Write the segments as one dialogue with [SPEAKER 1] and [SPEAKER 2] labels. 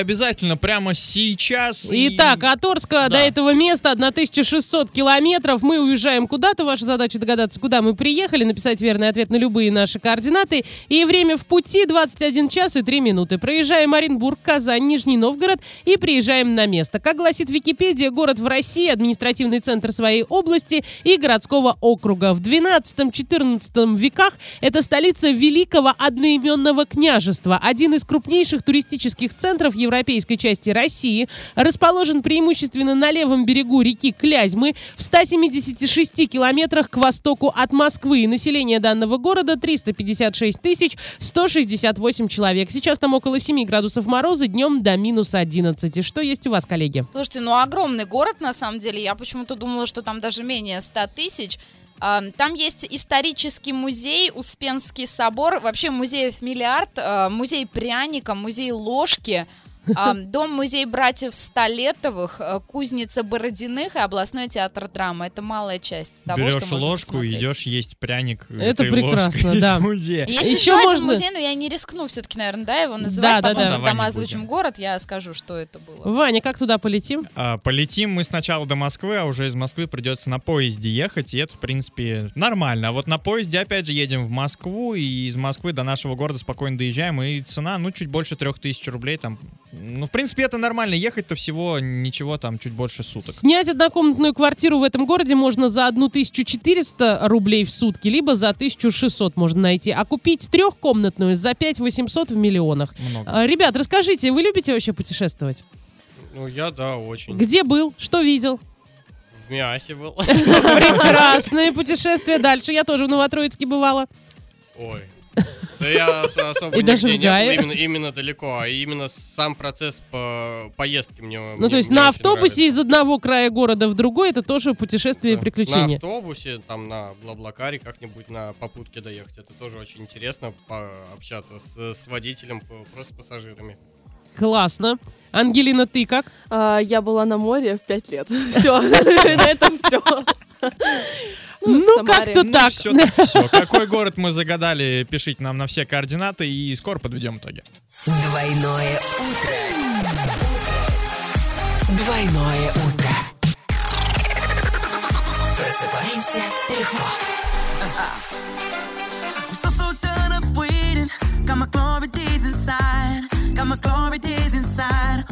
[SPEAKER 1] обязательно прямо сейчас. и-
[SPEAKER 2] Итак, от Орска
[SPEAKER 1] Да.
[SPEAKER 2] до этого места 1600 километров. Мы уезжаем куда-то. Ваша задача догадаться, куда мы приехали, написать верный ответ на любые наши координаты. И время в пути 21 час и 3 минуты. Проезжаем Оренбург, Казань, Нижний Новгород и приезжаем на место. Как гласит Википедия, город в России, административный центр своей области и городского округа. В 12-14 веках это столица великого одноименного княжества, один из крупнейших туристических центров европейской части России, расположен преимущественно на левом берегу реки Клязьмы в 176 километрах к востоку от Москвы. Население данного города 356 тысяч 168 человек. Сейчас там около 7 градусов мороза, днем до минус 11. Что есть у вас, коллеги?
[SPEAKER 3] Слушайте, ну огромный город на самом деле. Я почему-то думала, что там даже менее 100 тысяч. Там есть исторический музей, Успенский собор, вообще музеев миллиард, а, музей пряника, музей ложки, дом-музей братьев Столетовых, а, кузница Бородиных и областной театр драмы. Это малая часть того,
[SPEAKER 1] Берешь
[SPEAKER 3] что
[SPEAKER 1] ложку, идешь есть пряник.
[SPEAKER 2] Это прекрасно, да.
[SPEAKER 1] музея.
[SPEAKER 3] Есть
[SPEAKER 2] Еще
[SPEAKER 3] еще, один
[SPEAKER 2] можно-
[SPEAKER 3] музей, но я не рискну все-таки, наверное, да, его называть.
[SPEAKER 2] Да, да,
[SPEAKER 3] Потом,
[SPEAKER 2] да.
[SPEAKER 3] когда
[SPEAKER 1] Давай
[SPEAKER 3] мы озвучим
[SPEAKER 1] будем.
[SPEAKER 3] город, я скажу, что это было.
[SPEAKER 2] Ваня, как туда полетим?
[SPEAKER 1] А, Полетим мы сначала до Москвы, а уже из Москвы придется на поезде ехать, и это, в принципе, нормально. А вот на поезде, опять же, едем в Москву, и из Москвы до нашего города спокойно доезжаем, и цена, ну, чуть больше трех тысяч рублей там. Ну, в принципе, это нормально. Ехать-то всего ничего, там, чуть больше суток.
[SPEAKER 2] Снять однокомнатную квартиру в этом городе можно за 1400 рублей в сутки, либо за 1600 можно найти. А купить трехкомнатную за 5800 в миллионах.
[SPEAKER 1] Много.
[SPEAKER 2] А, Ребят, расскажите, вы любите вообще путешествовать?
[SPEAKER 4] Ну, я, да, очень.
[SPEAKER 2] Где был? Что видел?
[SPEAKER 4] В Миасе был.
[SPEAKER 2] Прекрасное путешествие. Дальше я тоже в Новотроицке бывала.
[SPEAKER 4] Ой. Да я ос- особо
[SPEAKER 2] И даже в Гае?
[SPEAKER 4] именно, именно далеко, а именно сам процесс по поездки мне
[SPEAKER 2] Ну, то есть на автобусе из одного края города в другой это тоже путешествие и
[SPEAKER 4] На
[SPEAKER 2] приключения.
[SPEAKER 4] автобусе, там на Блаблакаре как-нибудь на попутке доехать. Это тоже очень интересно пообщаться с, с водителем, просто с пассажирами.
[SPEAKER 2] Классно. Ангелина, ты как?
[SPEAKER 5] А, я была на море в пять лет. Все, на этом все.
[SPEAKER 2] Ну, как-то
[SPEAKER 1] Ну,
[SPEAKER 2] так.
[SPEAKER 1] все, все. Какой город мы загадали, пишите нам на все координаты, и скоро подведем итоги.
[SPEAKER 6] Двойное утро. Двойное утро. Просыпаемся легко.
[SPEAKER 7] I'm so, so done of waiting. Got my glory days inside. Got my glory days inside.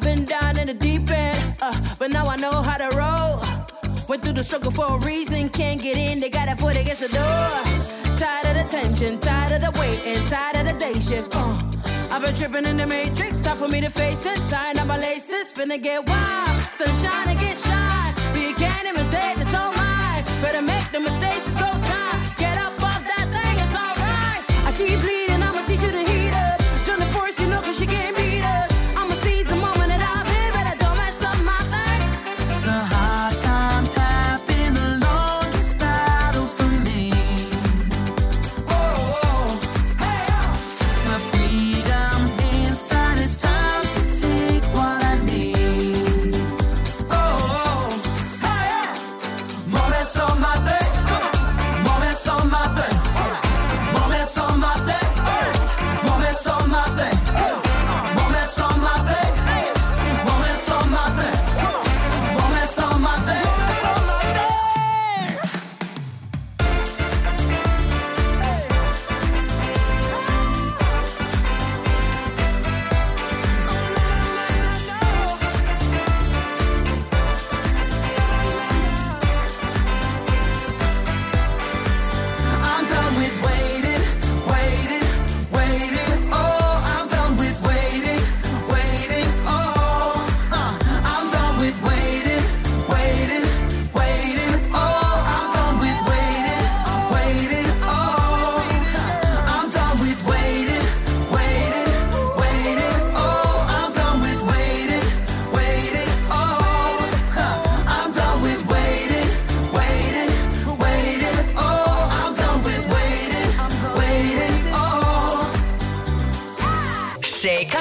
[SPEAKER 5] I've been down in the deep end, uh, but now I know how to roll. Went through the struggle for a reason, can't get in, they got a foot against the door. Tired of the tension, tired of the wait, and tired of the day shift. Uh, I've been tripping in the matrix, time for me to face it. Tying up my laces, finna get wild. Sunshine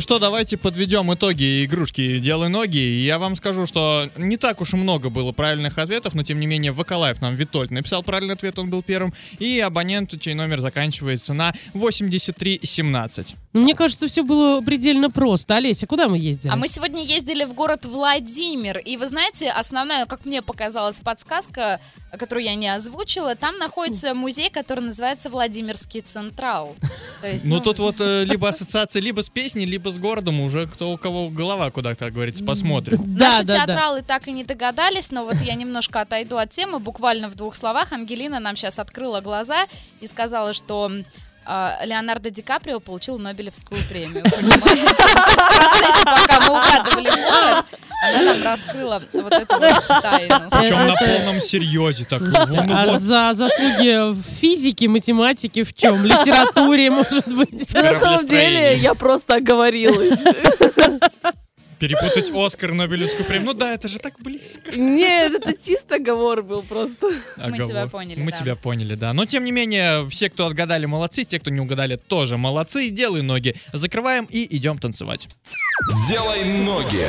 [SPEAKER 1] Ну что, давайте подведем итоги игрушки «Делай ноги». Я вам скажу, что не так уж и много было правильных ответов, но тем не менее в Live нам Витольд написал правильный ответ, он был первым. И абонент, чей номер заканчивается на 8317.
[SPEAKER 2] Мне кажется, все было предельно просто. Олеся, куда мы ездили?
[SPEAKER 3] А мы сегодня ездили в город Владимир. И вы знаете, основная, как мне показалась, подсказка, которую я не озвучила, там находится музей, который называется Владимирский Централ. Есть,
[SPEAKER 1] Ну тут вот э, либо ассоциация либо с песней, либо с городом, уже кто у кого голова куда, так говорится, посмотрит.
[SPEAKER 2] Да,
[SPEAKER 3] Наши
[SPEAKER 2] да, да.
[SPEAKER 3] театралы так и не догадались, но вот я немножко отойду от темы, буквально в двух словах. Ангелина нам сейчас открыла глаза и сказала, что Леонардо Ди Каприо получил Нобелевскую премию. Понимаете? В процессе, пока мы угадывали город, она нам раскрыла вот эту вот тайну.
[SPEAKER 1] Причем на полном серьезе. Так, ну, ну
[SPEAKER 2] А
[SPEAKER 1] вот,
[SPEAKER 2] за заслуги в физике, математике, в чем? Литературе, может быть.
[SPEAKER 8] На самом деле я просто оговорилась.
[SPEAKER 1] перепутать Оскар Нобелевскую премию. Ну да, это же так близко.
[SPEAKER 8] Нет, это чисто оговор был просто.
[SPEAKER 3] Мы тебя поняли,
[SPEAKER 1] Мы
[SPEAKER 3] да.
[SPEAKER 1] тебя поняли, да. Но тем не менее, все, кто отгадали, молодцы. Те, кто не угадали, тоже молодцы. Делай ноги. Закрываем и идем танцевать.
[SPEAKER 9] Делай ноги.